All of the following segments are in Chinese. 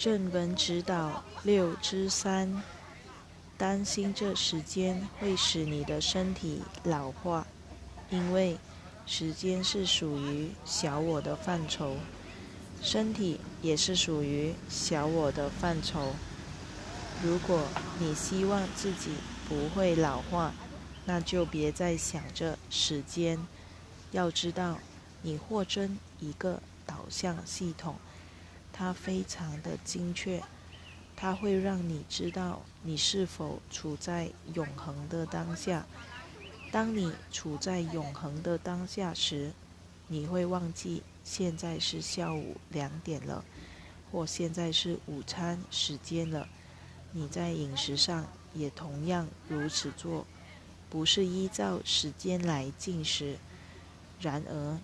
正文指导六之三，担心这时间会使你的身体老化，因为时间是属于小我的范畴，身体也是属于小我的范畴。如果你希望自己不会老化，那就别再想着时间。要知道，你获真一个导向系统。它非常的精确，它会让你知道你是否处在永恒的当下。当你处在永恒的当下时，你会忘记现在是下午两点了，或现在是午餐时间了。你在饮食上也同样如此做，不是依照时间来进食。然而。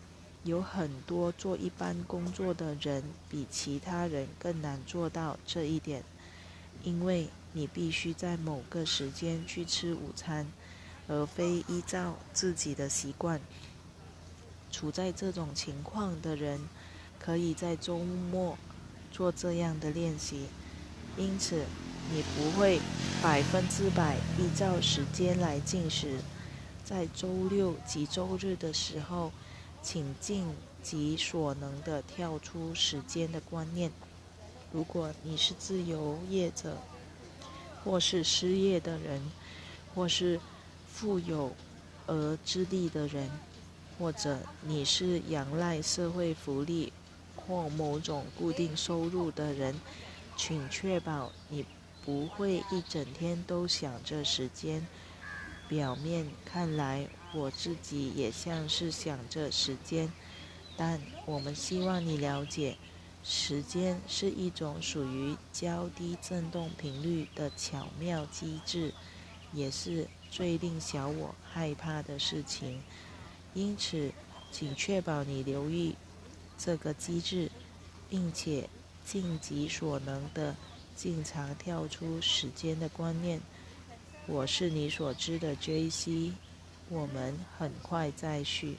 有很多做一般工作的人比其他人更难做到这一点，因为你必须在某个时间去吃午餐，而非依照自己的习惯。处在这种情况的人，可以在周末做这样的练习，因此你不会百分之百依照时间来进食。在周六及周日的时候。请尽己所能的跳出时间的观念。如果你是自由业者，或是失业的人，或是富有而资历的人，或者你是仰赖社会福利或某种固定收入的人，请确保你不会一整天都想着时间。表面看来，我自己也像是想着时间，但我们希望你了解，时间是一种属于较低振动频率的巧妙机制，也是最令小我害怕的事情。因此，请确保你留意这个机制，并且尽己所能的经常跳出时间的观念。我是你所知的 J.C.，我们很快再续。